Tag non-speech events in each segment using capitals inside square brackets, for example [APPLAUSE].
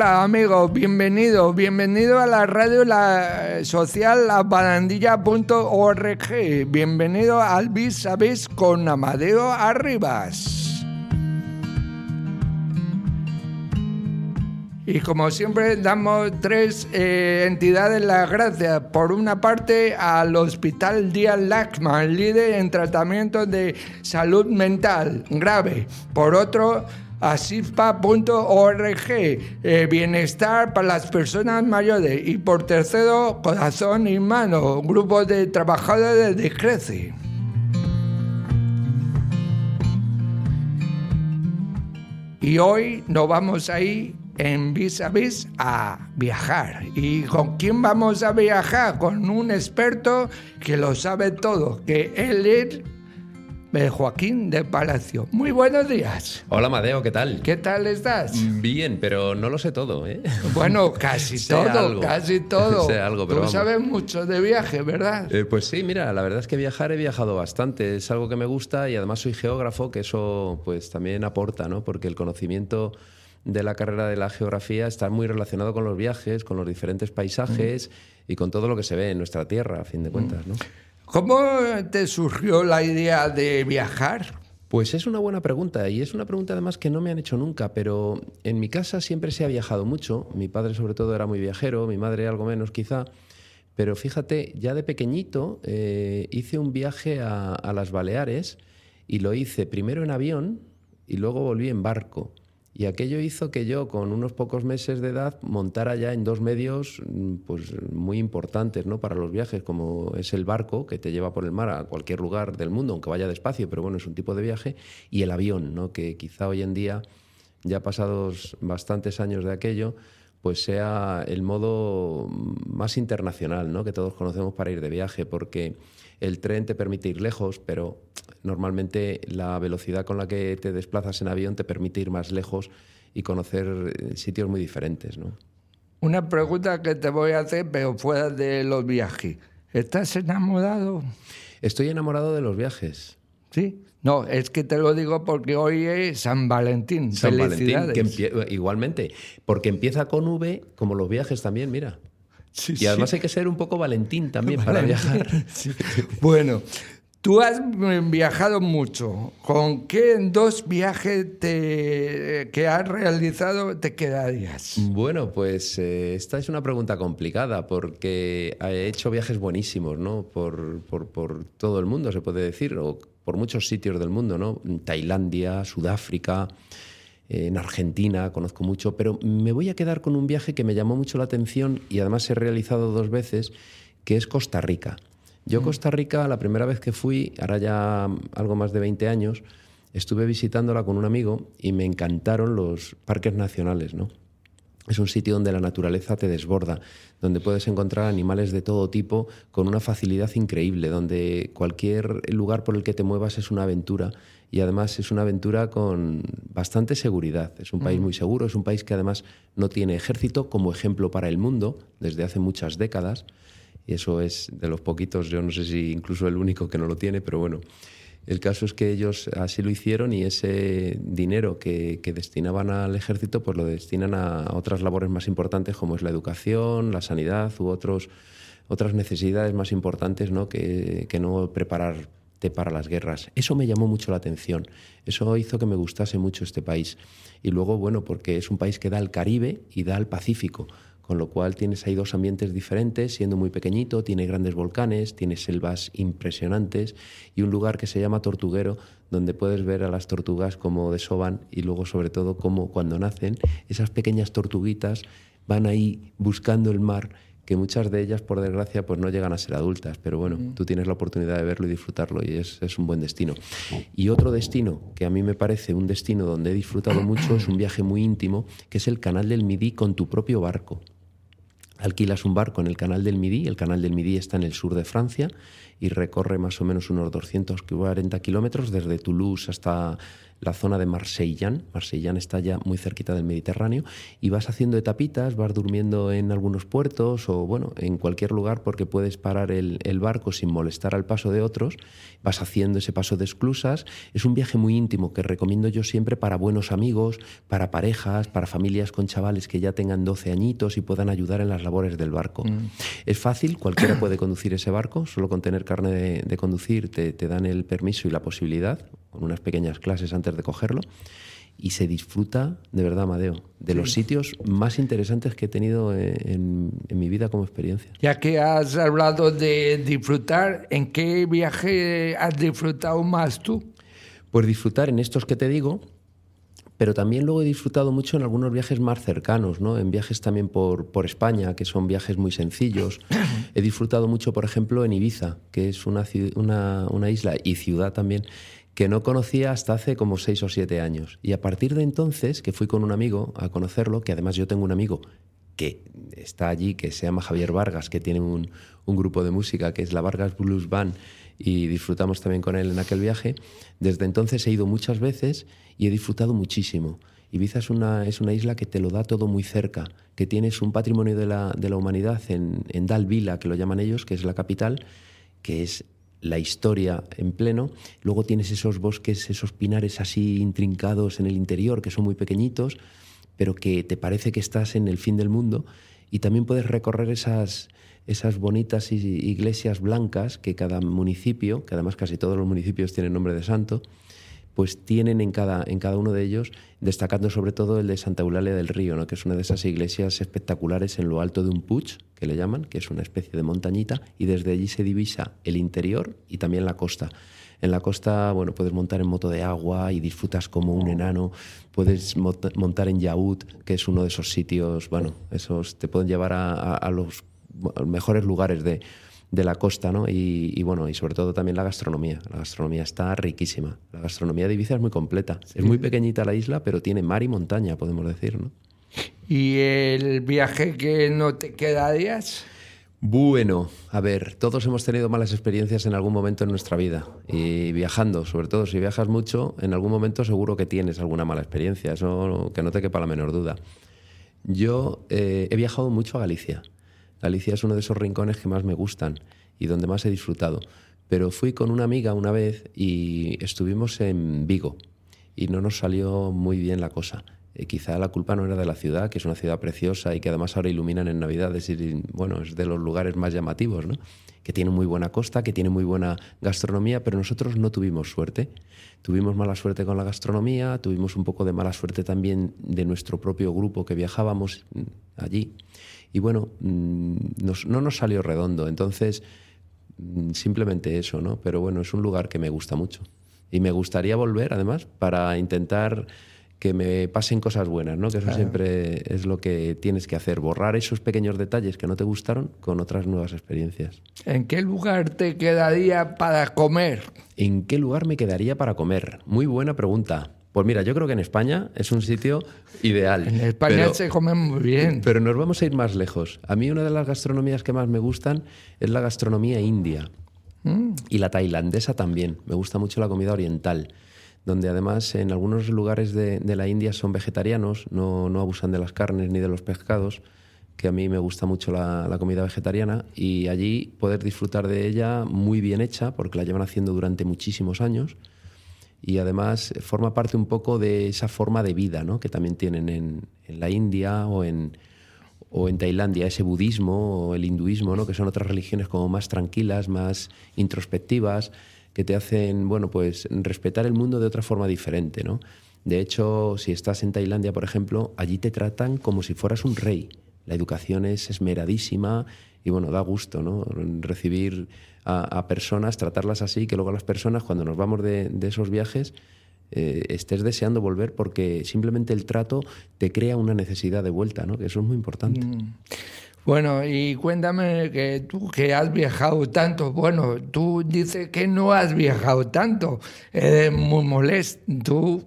Hola amigos, bienvenido, bienvenido a la radio la, social labarandilla.org, bienvenido al Vis a Vis con Amadeo Arribas. Y como siempre damos tres eh, entidades las gracias. Por una parte al Hospital Díaz Lachman, líder en tratamiento de salud mental grave. Por otro, a eh, bienestar para las personas mayores. Y por tercero, Corazón y Mano, grupo de trabajadores de Crece. Y hoy nos vamos a ir en vis a vis a viajar. ¿Y con quién vamos a viajar? Con un experto que lo sabe todo, que él es Joaquín de Palacio. Muy buenos días. Hola Madeo, ¿qué tal? ¿Qué tal estás? Bien, pero no lo sé todo, ¿eh? Bueno, [LAUGHS] casi todo, casi [LAUGHS] todo. sé algo, pero Tú sabes mucho de viaje, ¿verdad? Eh, pues sí, mira, la verdad es que viajar he viajado bastante, es algo que me gusta y además soy geógrafo, que eso pues también aporta, ¿no? Porque el conocimiento de la carrera de la geografía está muy relacionado con los viajes, con los diferentes paisajes y con todo lo que se ve en nuestra tierra, a fin de cuentas. ¿no? ¿Cómo te surgió la idea de viajar? Pues es una buena pregunta y es una pregunta además que no me han hecho nunca, pero en mi casa siempre se ha viajado mucho. Mi padre sobre todo era muy viajero, mi madre algo menos quizá. Pero fíjate, ya de pequeñito eh, hice un viaje a, a las Baleares y lo hice primero en avión y luego volví en barco. Y aquello hizo que yo, con unos pocos meses de edad, montara ya en dos medios mm, pues, muy importantes ¿no? para los viajes, como es el barco, que te lleva por el mar a cualquier lugar del mundo, aunque vaya despacio, pero bueno, es un tipo de viaje, y el avión, ¿no? que quizá hoy en día, ya pasados bastantes años de aquello, pues sea el modo más internacional ¿no? que todos conocemos para ir de viaje, porque el tren te permite ir lejos, pero normalmente la velocidad con la que te desplazas en avión te permite ir más lejos y conocer eh, sitios muy diferentes. ¿no? Una pregunta que te voy a hacer, pero fuera de los viajes. ¿Estás enamorado? Estoy enamorado de los viajes. ¿Sí? No, es que te lo digo porque hoy es San Valentín. San Valentín, igualmente, porque empieza con V, como los viajes también, mira. Y además hay que ser un poco Valentín también para viajar. [LAUGHS] Bueno, Tú has viajado mucho. ¿Con qué dos viajes que has realizado te quedarías? Bueno, pues eh, esta es una pregunta complicada porque he hecho viajes buenísimos, ¿no? Por, por, todo el mundo, se puede decir, o por muchos sitios del mundo, ¿no? Tailandia, Sudáfrica, en Argentina, conozco mucho, pero me voy a quedar con un viaje que me llamó mucho la atención y además he realizado dos veces, que es Costa Rica. Yo mm. Costa Rica, la primera vez que fui, ahora ya algo más de 20 años, estuve visitándola con un amigo y me encantaron los parques nacionales, ¿no? Es un sitio donde la naturaleza te desborda, donde puedes encontrar animales de todo tipo con una facilidad increíble, donde cualquier lugar por el que te muevas es una aventura y además es una aventura con bastante seguridad. Es un país muy seguro, es un país que además no tiene ejército como ejemplo para el mundo desde hace muchas décadas y eso es de los poquitos, yo no sé si incluso el único que no lo tiene, pero bueno. El caso es que ellos así lo hicieron y ese dinero que, destinaban al ejército pues lo destinan a otras labores más importantes como es la educación, la sanidad u otros, otras necesidades más importantes ¿no? Que, que no prepararte para las guerras. Eso me llamó mucho la atención, eso hizo que me gustase mucho este país. Y luego, bueno, porque es un país que da al Caribe y da al Pacífico con lo cual tienes ahí dos ambientes diferentes, siendo muy pequeñito, tiene grandes volcanes, tiene selvas impresionantes y un lugar que se llama Tortuguero, donde puedes ver a las tortugas como desoban y luego sobre todo como cuando nacen, esas pequeñas tortuguitas van ahí buscando el mar que muchas de ellas, por desgracia, pues no llegan a ser adultas, pero bueno, tú tienes la oportunidad de verlo y disfrutarlo y es, es, un buen destino. Y otro destino que a mí me parece un destino donde he disfrutado mucho es un viaje muy íntimo, que es el Canal del Midi con tu propio barco alquilas un barco en el canal del Midi, el canal del Midi está en el sur de Francia y recorre más o menos unos 240 kilómetros desde Toulouse hasta la zona de Marseillan. Marseillan está ya muy cerquita del Mediterráneo y vas haciendo etapitas, vas durmiendo en algunos puertos o bueno, en cualquier lugar porque puedes parar el, barco sin molestar al paso de otros. Vas haciendo ese paso de esclusas. Es un viaje muy íntimo que recomiendo yo siempre para buenos amigos, para parejas, para familias con chavales que ya tengan 12 añitos y puedan ayudar en las labores del barco. Mm. Es fácil, cualquiera puede conducir ese barco, solo con tener carne de, conducir te, te dan el permiso y la posibilidad, con unas pequeñas clases antes de cogerlo y se disfruta de verdad, Amadeo, de los sitios más interesantes que he tenido en, mi vida como experiencia. Ya que has hablado de disfrutar, ¿en qué viaje has disfrutado más tú? Pues disfrutar en estos que te digo, pero también luego he disfrutado mucho en algunos viajes más cercanos, ¿no? en viajes también por, por España, que son viajes muy sencillos. [COUGHS] he disfrutado mucho, por ejemplo, en Ibiza, que es una, una, una isla y ciudad también que no conocía hasta hace como seis o siete años. Y a partir de entonces, que fui con un amigo a conocerlo, que además yo tengo un amigo que está allí, que se llama Javier Vargas, que tiene un, grupo de música que es la Vargas Blues Band, y disfrutamos también con él en aquel viaje. Desde entonces he ido muchas veces y he disfrutado muchísimo. Ibiza es una, es una isla que te lo da todo muy cerca, que tienes un patrimonio de la, de la humanidad en, en Dalvila, que lo llaman ellos, que es la capital, que es la historia en pleno. Luego tienes esos bosques, esos pinares así intrincados en el interior, que son muy pequeñitos, pero que te parece que estás en el fin del mundo. Y también puedes recorrer esas, esas bonitas iglesias blancas que cada municipio, que además casi todos los municipios tienen nombre de santo, pues tienen en cada, en cada uno de ellos, destacando sobre todo el de Santa Eulalia del Río, ¿no? que es una de esas iglesias espectaculares en lo alto de un puig, que le llaman, que es una especie de montañita, y desde allí se divisa el interior y también la costa. En la costa, bueno, puedes montar en moto de agua y disfrutas como un enano. Puedes montar en Yaúd, que es uno de esos sitios, bueno, esos te pueden llevar a los mejores lugares de, de la costa, ¿no? Y, bueno, y sobre todo también la gastronomía. La gastronomía está riquísima. La gastronomía de Ibiza es muy completa. Es muy pequeñita la isla, pero tiene mar y montaña, podemos decir, ¿no? ¿Y el viaje que no te quedarías? Bueno, a ver, todos hemos tenido malas experiencias en algún momento en nuestra vida y viajando, sobre todo si viajas mucho, en algún momento seguro que tienes alguna mala experiencia, eso que no te quepa la menor duda. Yo eh, he viajado mucho a Galicia Galicia es uno de esos rincones que más me gustan y donde más he disfrutado. Pero fui con una amiga una vez y estuvimos en Vigo y no nos salió muy bien la cosa. Eh, quizá la culpa no era de la ciudad, que es una ciudad preciosa y que además ahora iluminan en Navidades y bueno, es de los lugares más llamativos, ¿no? que tiene muy buena costa, que tiene muy buena gastronomía, pero nosotros no tuvimos suerte. Tuvimos mala suerte con la gastronomía, tuvimos un poco de mala suerte también de nuestro propio grupo que viajábamos allí y bueno, mm, no nos salió redondo. Entonces, mm, simplemente eso, ¿no? Pero bueno, es un lugar que me gusta mucho. Y me gustaría volver, además, para intentar que me pasen cosas buenas, ¿no? Que eso siempre es lo que tienes que hacer, borrar esos pequeños detalles que no te gustaron con otras nuevas experiencias. ¿En qué lugar te quedaría para comer? ¿En qué lugar me quedaría para comer? Muy buena pregunta. Pues mira, yo creo que en España es un sitio ideal. En España se come muy bien. Pero nos vamos a ir más lejos. A mí una de las gastronomías que más me gustan es la gastronomía india. Mm. Y la tailandesa también. Me gusta mucho la comida oriental, donde además en algunos lugares de, la India son vegetarianos, no, abusan de las carnes ni de los pescados, que a mí me gusta mucho la, la comida vegetariana, y allí poder disfrutar de ella muy bien hecha, porque la llevan haciendo durante muchísimos años y además forma parte un poco de esa forma de vida ¿no? que también tienen en, en, la India o en, o en Tailandia, ese budismo o el hinduismo, ¿no? que son otras religiones como más tranquilas, más introspectivas, que te hacen bueno, pues, respetar el mundo de otra forma diferente. ¿no? De hecho, si estás en Tailandia, por ejemplo, allí te tratan como si fueras un rey. La educación es esmeradísima y bueno, da gusto ¿no? recibir a, personas, tratarlas así, que luego las personas, cuando nos vamos de, esos viajes, eh, estés deseando volver porque simplemente el trato te crea una necesidad de vuelta, ¿no? que eso es muy importante. Mm. Bueno, y cuéntame que tú que has viajado tanto, bueno, tú dices que no has viajado tanto, eres muy molesto. ¿Tú,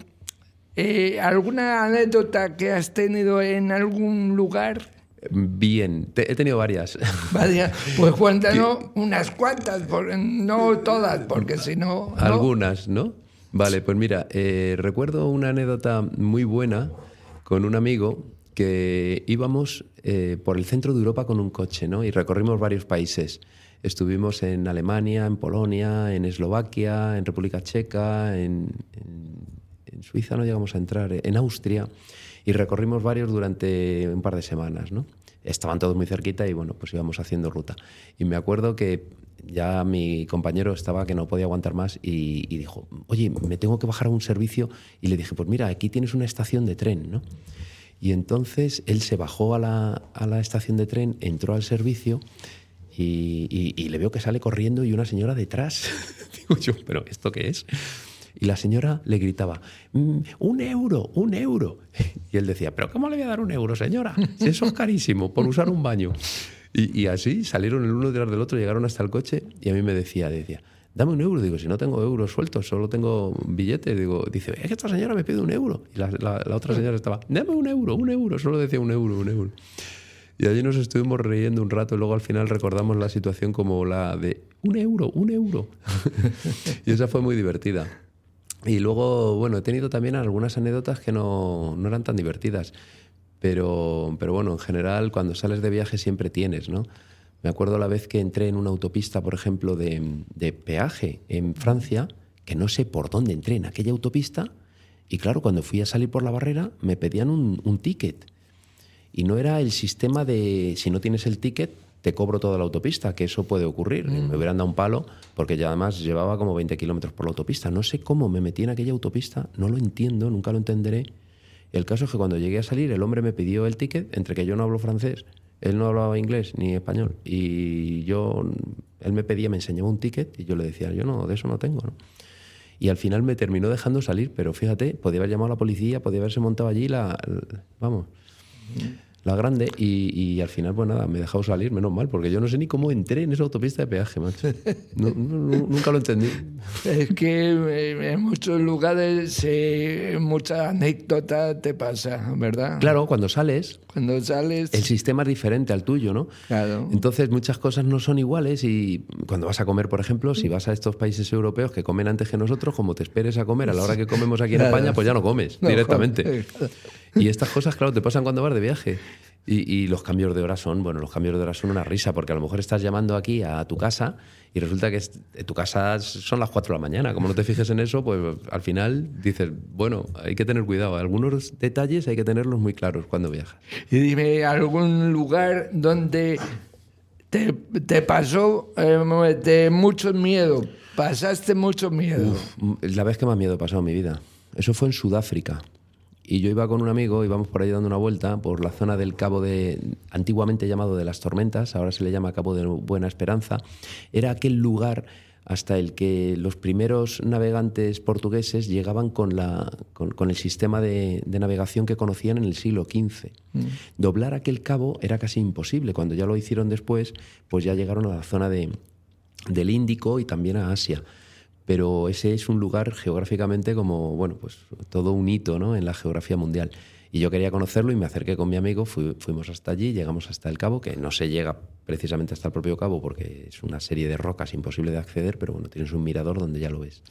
eh, ¿Alguna anécdota que has tenido en algún lugar? Bien, he tenido varias. [LAUGHS] Pues cuéntanos unas cuantas, no todas, porque si no... Algunas, ¿no? Vale, pues mira, eh, recuerdo una anécdota muy buena con un amigo que íbamos eh, por el centro de Europa con un coche, ¿no? Y recorrimos varios países. Estuvimos en Alemania, en Polonia, en Eslovaquia, en República Checa, en, en Suiza no llegamos a entrar, en Austria, y recorrimos varios durante un par de semanas, ¿no? Estaban todos muy cerquita y bueno, pues íbamos haciendo ruta. Y me acuerdo que ya mi compañero estaba que no podía aguantar más y, dijo, oye, me tengo que bajar a un servicio. Y le dije, pues mira, aquí tienes una estación de tren, ¿no? Y entonces él se bajó a la, a la estación de tren, entró al servicio y, y, le veo que sale corriendo y una señora detrás. [LAUGHS] Digo yo, ¿pero esto qué es? Y la señora le gritaba, mm, un euro, un euro. [LAUGHS] Y él decía, ¿pero cómo le voy a dar un euro, señora? Si eso es carísimo, por usar un baño. Y, así salieron el uno detrás del otro, llegaron hasta el coche y a mí me decía, decía, dame un euro. Digo, si no tengo euros sueltos, solo tengo billetes. Digo, dice, es que esta señora me pide un euro. Y la, la, otra señora estaba, dame un euro, un euro. Solo decía un euro, un euro. Y allí nos estuvimos riendo un rato y luego al final recordamos la situación como la de un euro, un euro. [LAUGHS] y esa fue muy divertida. Y luego, bueno, he tenido también algunas anécdotas que no, no eran tan divertidas. Pero, pero bueno, en general, cuando sales de viaje siempre tienes, ¿no? Me acuerdo la vez que entré en una autopista, por ejemplo, de, de, peaje en Francia, que no sé por dónde entré en aquella autopista, y claro, cuando fui a salir por la barrera me pedían un, un ticket. Y no era el sistema de, si no tienes el ticket, te cobro toda la autopista, que eso puede ocurrir. Mm. Me hubieran dado un palo porque ya además llevaba como 20 kilómetros por la autopista. No sé cómo me metí en aquella autopista, no lo entiendo, nunca lo entenderé. El caso es que cuando llegué a salir, el hombre me pidió el ticket, entre que yo no hablo francés, él no hablaba inglés ni español, y yo, él me pedía, me enseñaba un ticket, y yo le decía, yo no, de eso no tengo, ¿no? Y al final me terminó dejando salir, pero fíjate, podía haber llamado a la policía, podía haberse montado allí la vamos. Mm la grande y, al final, pues nada, me he dejado salir, menos mal, porque yo no sé ni cómo entré en esa autopista de peaje, macho. nunca lo entendí. [LAUGHS] Es que eh, en muchos lugares eh, mucha anécdota te pasa, ¿verdad? Claro, cuando sales. Cuando sales. El sistema es diferente al tuyo, ¿no? Claro. Entonces muchas cosas no son iguales y cuando vas a comer, por ejemplo, si vas a estos países europeos que comen antes que nosotros, como te esperes a comer a la hora que comemos aquí en España, pues ya no comes directamente. Y estas cosas, claro, te pasan cuando vas de viaje. Y, los cambios de hora son, bueno, los cambios de hora son una risa, porque a lo mejor estás llamando aquí a tu casa y resulta que tu casa son las 4 de la mañana. Como no te fijes en eso, pues al final dices, bueno, hay que tener cuidado. Algunos detalles hay que tenerlos muy claros cuando viajas. Y dime, ¿algún lugar donde te, pasó eh, de mucho miedo? ¿Pasaste mucho miedo? la vez que más miedo he pasado en mi vida. Eso fue en Sudáfrica. Y yo iba con un amigo, íbamos por ahí dando una vuelta por la zona del Cabo de, antiguamente llamado de las Tormentas, ahora se le llama Cabo de Buena Esperanza. Era aquel lugar hasta el que los primeros navegantes portugueses llegaban con, la, con, el sistema de, navegación que conocían en el siglo XV. Mm. Doblar aquel cabo era casi imposible. Cuando ya lo hicieron después, pues ya llegaron a la zona de, del Índico y también a Asia pero ese es un lugar geográficamente como, bueno, pues todo un hito ¿no? en la geografía mundial. Y yo quería conocerlo y me acerqué con mi amigo, fuimos hasta allí, llegamos hasta el cabo, que no se llega precisamente hasta el propio cabo porque es una serie de rocas imposible de acceder, pero bueno, tienes un mirador donde ya lo ves.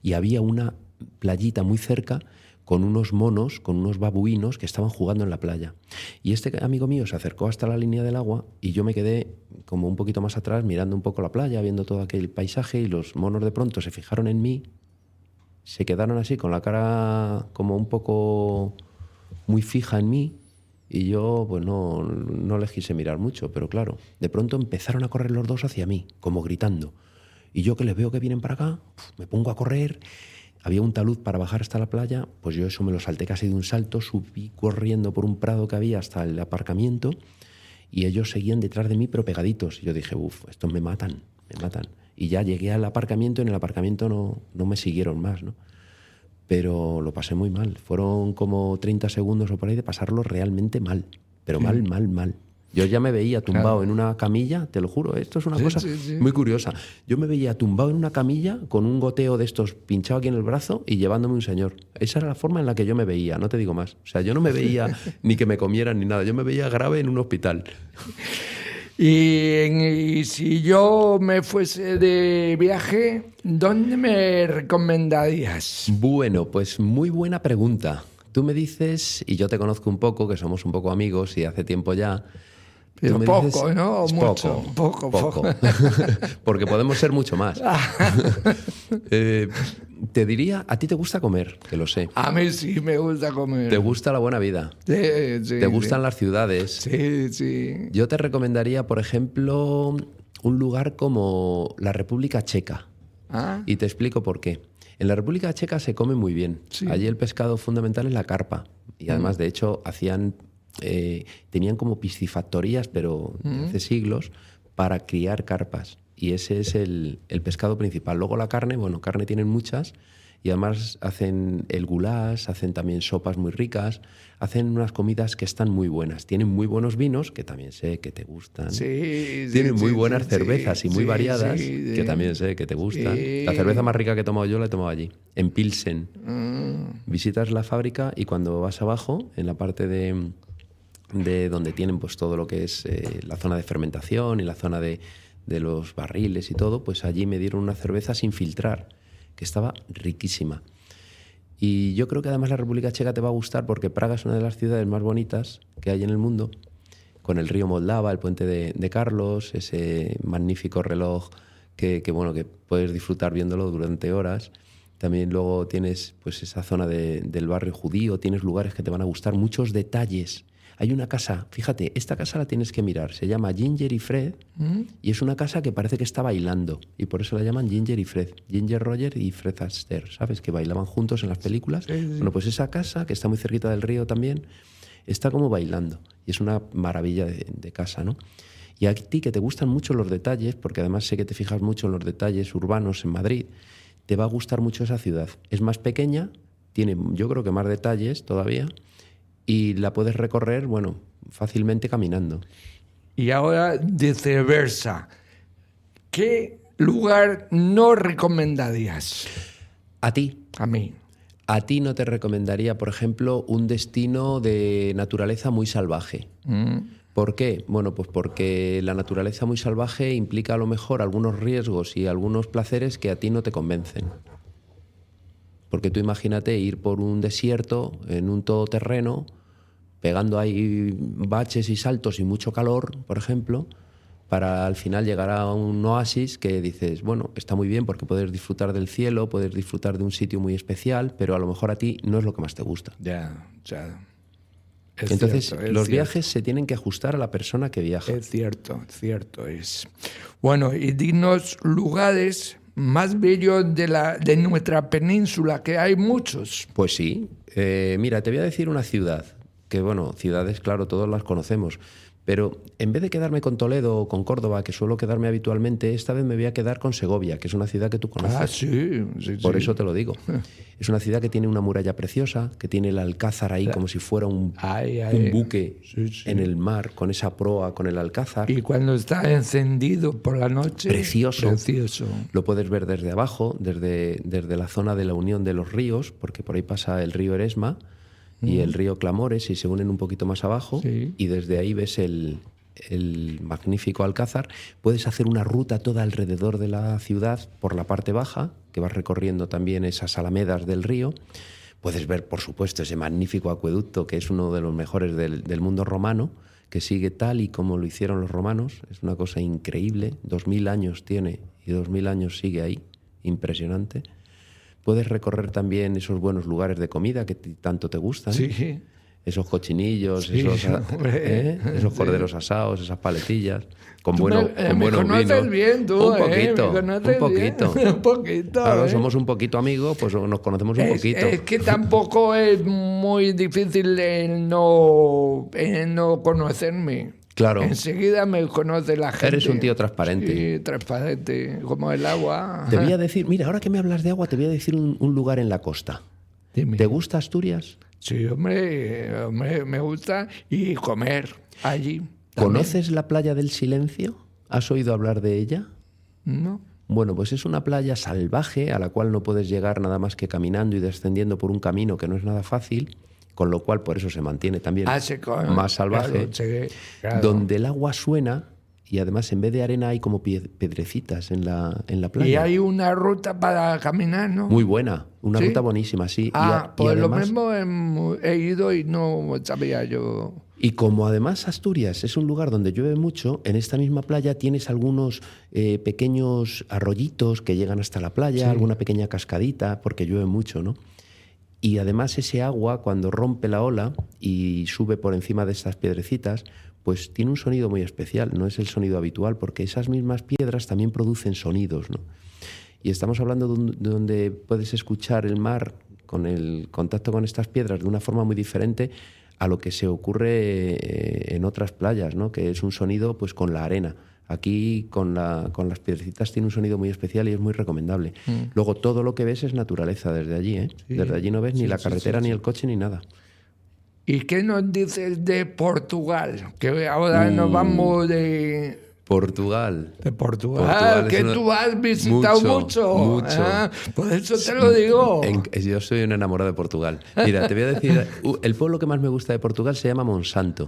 Y había una playita muy cerca con unos monos, con unos babuinos que estaban jugando en la playa. Y este amigo mío se acercó hasta la línea del agua y yo me quedé como un poquito más atrás mirando un poco la playa, viendo todo aquel paisaje y los monos de pronto se fijaron en mí, se quedaron así con la cara como un poco muy fija en mí y yo pues no, no les quise mirar mucho, pero claro, de pronto empezaron a correr los dos hacia mí, como gritando. Y yo que les veo que vienen para acá, me pongo a correr había un talud para bajar hasta la playa, pues yo eso me lo salté casi de un salto, subí corriendo por un prado que había hasta el aparcamiento y ellos seguían detrás de mí pero pegaditos. Y yo dije, uff, estos me matan, me matan. Y ya llegué al aparcamiento y en el aparcamiento no, no me siguieron más, ¿no? Pero lo pasé muy mal. Fueron como 30 segundos o por ahí de pasarlo realmente mal. Pero mal, mal, mal. Yo ya me veía tumbado en una camilla, te lo juro, esto es una cosa muy curiosa. Yo me veía tumbado en una camilla con un goteo de estos pinchado aquí en el brazo y llevándome un señor. Esa era la forma en la que yo me veía, no te digo más. O sea, yo no me veía [LAUGHS] ni que me comieran ni nada, yo me veía grave en un hospital. Y, si yo me fuese de viaje, ¿dónde me recomendarías? Bueno, pues muy buena pregunta. Tú me dices, y yo te conozco un poco, que somos un poco amigos y hace tiempo ya. Pero tú me poco, ¿no? Mucho. Poco, [LAUGHS] poco. [LAUGHS] Porque podemos ser mucho más. [LAUGHS] Eh, te diría, a ti te gusta comer, que lo sé. A mí sí me gusta comer. Te gusta la buena vida. Sí, sí, Te gustan las ciudades. Sí, sí. Yo te recomendaría, por ejemplo, un lugar como la República Checa. Ah, Y te explico por qué. En la República Checa se come muy bien. Sí. Mm. Allí el pescado fundamental es la carpa. Y además, de hecho, hacían, eh, tenían como piscifactorías, pero de Mm. hace siglos, para criar carpas. Y ese es el, el pescado principal. Luego la carne, bueno, carne tienen muchas. Y además hacen el goulash, hacen también sopas muy ricas, hacen unas comidas que están muy buenas. Tienen muy buenos vinos, que también sé que te gustan. sí, sí, Tienen muy sí, buenas sí, cervezas y muy variadas, que también sé que te gustan. La cerveza más rica que he tomado yo la he tomado allí, en Pilsen. Mm, Visitas la fábrica y cuando vas abajo, en la parte de, de donde tienen pues todo lo que es eh, la zona de fermentación y la zona de, de los barriles y todo, pues allí me dieron una cerveza sin filtrar, que estaba riquísima. Y yo creo que además la República Checa te va a gustar porque Praga es una de las ciudades más bonitas que hay en el mundo, con el río Moldava, el puente de, Carlos, ese magnífico reloj que, bueno, que puedes disfrutar viéndolo durante horas. También luego tienes pues, esa zona de- del barrio judío, tienes lugares que te van a gustar, muchos detalles. Hay una casa, fíjate, esta casa la tienes que mirar, se llama Ginger y Fred y es una casa que parece que está bailando y por eso la llaman Ginger y Fred. Ginger Roger y Fred Astaire, ¿sabes? Que bailaban juntos en las películas. Sí, sí. Bueno, pues esa casa, que está muy cerquita del río también, está como bailando y es una maravilla de, de casa, ¿no? Y a ti que te gustan mucho los detalles, porque además sé que te fijas mucho en los detalles urbanos en Madrid, te va a gustar mucho esa ciudad. Es más pequeña, tiene yo creo que más detalles todavía y la puedes recorrer, bueno, fácilmente caminando. Y ahora viceversa. ¿Qué lugar no recomendarías A ti, a mí? a ti no te recomendaría, por ejemplo, un destino de naturaleza muy salvaje. Mm, ¿Por qué? Bueno, pues porque la naturaleza muy salvaje implica a lo mejor algunos riesgos y algunos placeres que a ti no te convencen. Porque tú imagínate ir por un desierto en un todoterreno, pegando ahí baches y saltos y mucho calor, por ejemplo, para al final llegar a un oasis que dices, bueno, está muy bien porque puedes disfrutar del cielo, puedes disfrutar de un sitio muy especial, pero a lo mejor a ti no es lo que más te gusta. Ya, ya. Es Entonces, cierto, los cierto. viajes se tienen que ajustar a la persona que viaja. Es cierto, cierto es. Bueno, y dinos lugares más bellos de, la, de nuestra península, que hay muchos. Pues sí. Eh, mira, te voy a decir una ciudad, que bueno, ciudades, claro, todos las conocemos, pero en vez de quedarme con Toledo o con Córdoba, que suelo quedarme habitualmente, esta vez me voy a quedar con Segovia, que es una ciudad que tú conoces. Ah, sí, sí, Por sí. eso te lo digo. [LAUGHS] Es una ciudad que tiene una muralla preciosa, que tiene el alcázar ahí como si fuera un, Ay, un ay. buque sí. en el mar, con esa proa, con el alcázar. Y cuando está encendido por la noche. Precioso. Precioso. Lo puedes ver desde abajo, desde, desde la zona de la unión de los ríos, porque por ahí pasa el río Eresma y el río Clamores y se unen un poquito más abajo Sí. y desde ahí ves el, el magnífico Alcázar. Puedes hacer una ruta toda alrededor de la ciudad por la parte baja, que vas recorriendo también esas alamedas del río. Puedes ver, por supuesto, ese magnífico acueducto que es uno de los mejores del, del mundo romano, que sigue tal y como lo hicieron los romanos. Es una cosa increíble. Dos mil años tiene y dos mil años sigue ahí. Impresionante. Puedes recorrer también esos buenos lugares de comida que tanto te gustan. Sí. Esos cochinillos, Sí, esos, a- hombre. ¿eh? esos corderos asados, esas paletillas, con, Tú bueno, me, eh, con me buenos vinos. bien tú, un ¿eh? poquito, Me conoces un bien. poquito. [LAUGHS] un poquito. Claro, ¿eh? somos un poquito amigos, pues nos conocemos un es, poquito. es que tampoco es muy difícil el no, el no conocerme. Claro. Enseguida me conoce la gente. Eres un tío transparente. Sí, transparente, como el agua. Te voy a decir, mira, ahora que me hablas de agua, te voy a decir un, un lugar en la costa. Dime. ¿Te gusta Asturias? Sí, hombre, hombre, me gusta. Y comer allí. también. ¿Conoces la playa del silencio? ¿Has oído hablar de ella? ¿No? Bueno, pues es una playa salvaje a la cual no puedes llegar nada más que caminando y descendiendo por un camino que no es nada fácil, con lo cual por eso se mantiene también Ah, más salvaje, claro, sí, claro. donde el agua suena y además en vez de arena hay como pedrecitas en la, en la playa. Y hay una ruta para caminar, ¿no? Muy buena, una ruta buenísima, sí. Ah, pues lo mismo he, ido y no sabía yo. Y como además Asturias es un lugar donde llueve mucho, en esta misma playa tienes algunos eh, pequeños arroyitos que llegan hasta la playa, alguna pequeña cascadita, porque llueve mucho, ¿no? Y además ese agua, cuando rompe la ola y sube por encima de estas piedrecitas, pues tiene un sonido muy especial, no es el sonido habitual, porque esas mismas piedras también producen sonidos. ¿no? Y estamos hablando de, donde puedes escuchar el mar con el contacto con estas piedras de una forma muy diferente a lo que se ocurre eh, en otras playas, ¿no? que es un sonido pues con la arena. Aquí con, la, con las piedrecitas tiene un sonido muy especial y es muy recomendable. Mm. Luego todo lo que ves es naturaleza desde allí. ¿eh? desde allí no ves ni la carretera, ni el coche, ni nada. ¿Y qué nos dices de Portugal? Que ahora nos mm. vamos de... Portugal. De Portugal. Ah, que tú has visitado mucho. Mucho. Ah, por eso te lo digo. yo soy un enamorado de Portugal. Mira, te voy a decir, [LAUGHS] el pueblo que más me gusta de Portugal se llama Monsanto.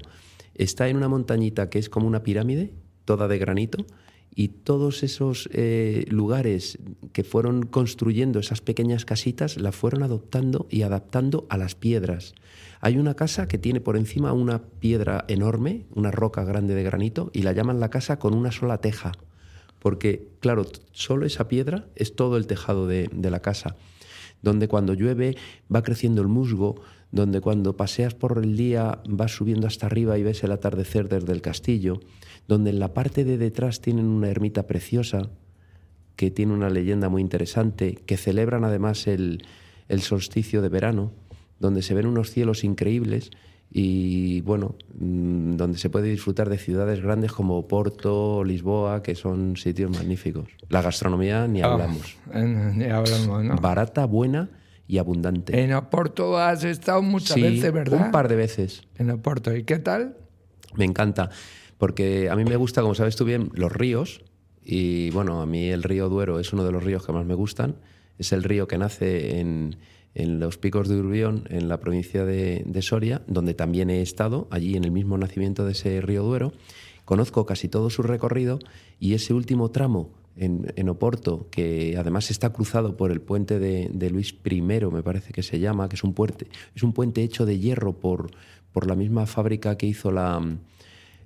Está en una montañita que es como una pirámide, toda de granito, y todos esos eh, lugares que fueron construyendo esas pequeñas casitas la fueron adoptando y adaptando a las piedras. Hay una casa que tiene por encima una piedra enorme, una roca grande de granito, y la llaman la casa con una sola teja, porque, claro, solo esa piedra es todo el tejado de, la casa, donde cuando llueve va creciendo el musgo, donde cuando paseas por el día vas subiendo hasta arriba y ves el atardecer desde el castillo, donde en la parte de detrás tienen una ermita preciosa que tiene una leyenda muy interesante, que celebran además el solsticio de verano, donde se ven unos cielos increíbles y bueno, mm, donde se puede disfrutar de ciudades grandes como Porto, Lisboa, que son sitios magníficos. La gastronomía ni ah, hablamos. ni hablamos, ¿no? Barata, buena y abundante. En Oporto has estado muchas veces, ¿verdad? Un par de veces. En Oporto, ¿y qué tal? Me encanta, porque a mí me gusta, como sabes tú bien, los ríos. Y bueno, a mí el río Duero es uno de los ríos que más me gustan. Es el río que nace en, en los picos de Urbión, en la provincia de, Soria, donde también he estado, allí en el mismo nacimiento de ese río Duero. Conozco casi todo su recorrido y ese último tramo en, Oporto, que además está cruzado por el puente de, Luis I, me parece que se llama, que es un puente, es un puente hecho de hierro por, por la misma fábrica que hizo la,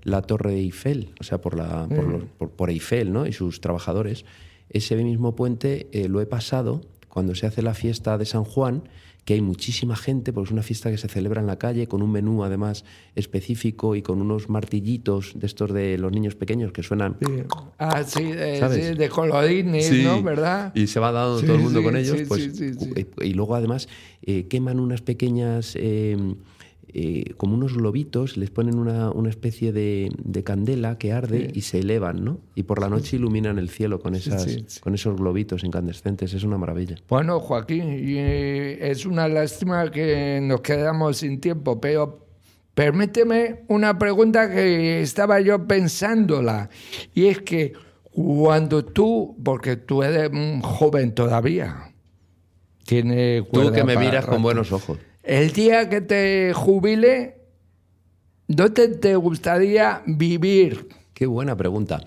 la Torre de Eiffel, o sea, por, la, por, mm. Eiffel ¿no? y sus trabajadores. Ese mismo puente eh, lo he pasado cuando se hace la fiesta de San Juan, que hay muchísima gente, porque es una fiesta que se celebra en la calle, con un menú además específico y con unos martillitos de estos de los niños pequeños que suenan. Ah, sí, de, de colorines, ¿no? ¿Verdad? Y se va dando todo el mundo con ellos. pues, y luego además eh, queman unas pequeñas. Eh, eh, como unos globitos, les ponen una, una especie de, de, candela que arde y se elevan, ¿no? Y por la noche iluminan el cielo con, esas, con esos globitos incandescentes. Es una maravilla. Bueno, Joaquín, eh, es una lástima que nos quedamos sin tiempo, pero permíteme una pregunta que estaba yo pensándola. Y es que cuando tú, porque tú eres un joven todavía, tiene Tú que me miras con buenos ojos. El día que te jubile, ¿dónde te gustaría vivir? Qué buena pregunta.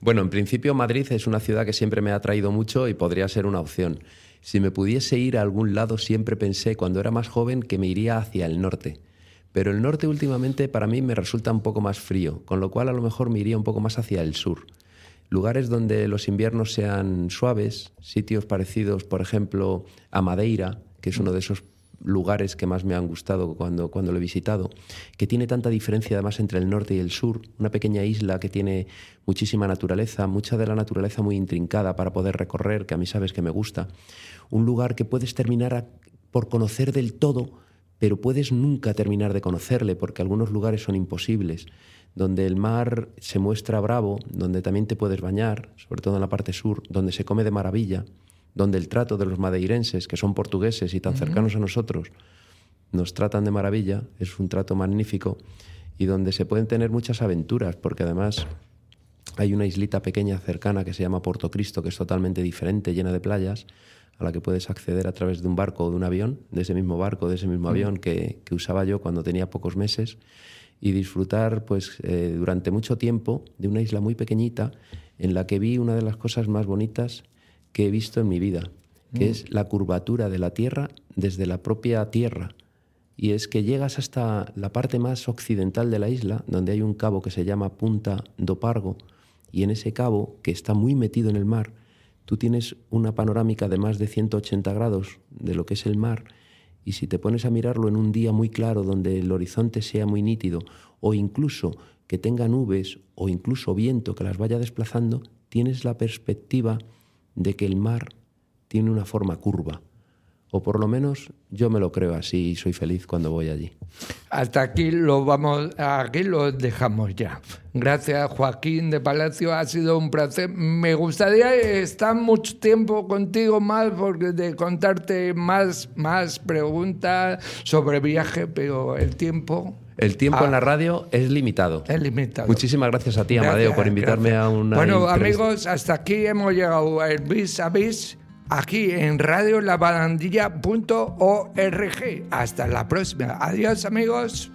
Bueno, en principio Madrid es una ciudad que siempre me ha atraído mucho y podría ser una opción. Si me pudiese ir a algún lado, siempre pensé cuando era más joven que me iría hacia el norte. Pero el norte últimamente para mí me resulta un poco más frío, con lo cual a lo mejor me iría un poco más hacia el sur. Lugares donde los inviernos sean suaves, sitios parecidos, por ejemplo, a Madeira, que es uno de esos lugares que más me han gustado cuando, cuando lo he visitado, que tiene tanta diferencia además entre el norte y el sur, una pequeña isla que tiene muchísima naturaleza, mucha de la naturaleza muy intrincada para poder recorrer, que a mí sabes que me gusta, un lugar que puedes terminar por conocer del todo, pero puedes nunca terminar de conocerle porque algunos lugares son imposibles donde el mar se muestra bravo, donde también te puedes bañar, sobre todo en la parte sur, donde se come de maravilla, donde el trato de los madeirenses, que son portugueses y tan cercanos a nosotros, nos tratan de maravilla, es un trato magnífico, y donde se pueden tener muchas aventuras, porque además hay una islita pequeña cercana que se llama Porto Cristo, que es totalmente diferente, llena de playas, a la que puedes acceder a través de un barco o de un avión, de ese mismo barco, de ese mismo avión que, que usaba yo cuando tenía pocos meses y disfrutar pues eh, durante mucho tiempo de una isla muy pequeñita en la que vi una de las cosas más bonitas que he visto en mi vida, que mm. es la curvatura de la Tierra desde la propia Tierra. Y es que llegas hasta la parte más occidental de la isla, donde hay un cabo que se llama Punta do Pargo, y en ese cabo, que está muy metido en el mar, tú tienes una panorámica de más de 180 grados de lo que es el mar, y si te pones a mirarlo en un día muy claro, donde el horizonte sea muy nítido, o incluso que tenga nubes, o incluso viento que las vaya desplazando, tienes la perspectiva de que el mar tiene una forma curva o por lo menos yo me lo creo así y soy feliz cuando voy allí. Hasta aquí lo vamos, aquí lo dejamos ya. Gracias Joaquín de Palacio, ha sido un placer. Me gustaría estar mucho tiempo contigo más porque de contarte más, más preguntas sobre viaje, pero el tiempo. El tiempo en la radio es limitado. Es limitado. Muchísimas gracias a ti, Amadeo, por invitarme a una. Bueno, amigos, hasta aquí hemos llegado al bis a bis aquí en radiolavadandilla.org. Hasta la próxima. Adiós amigos.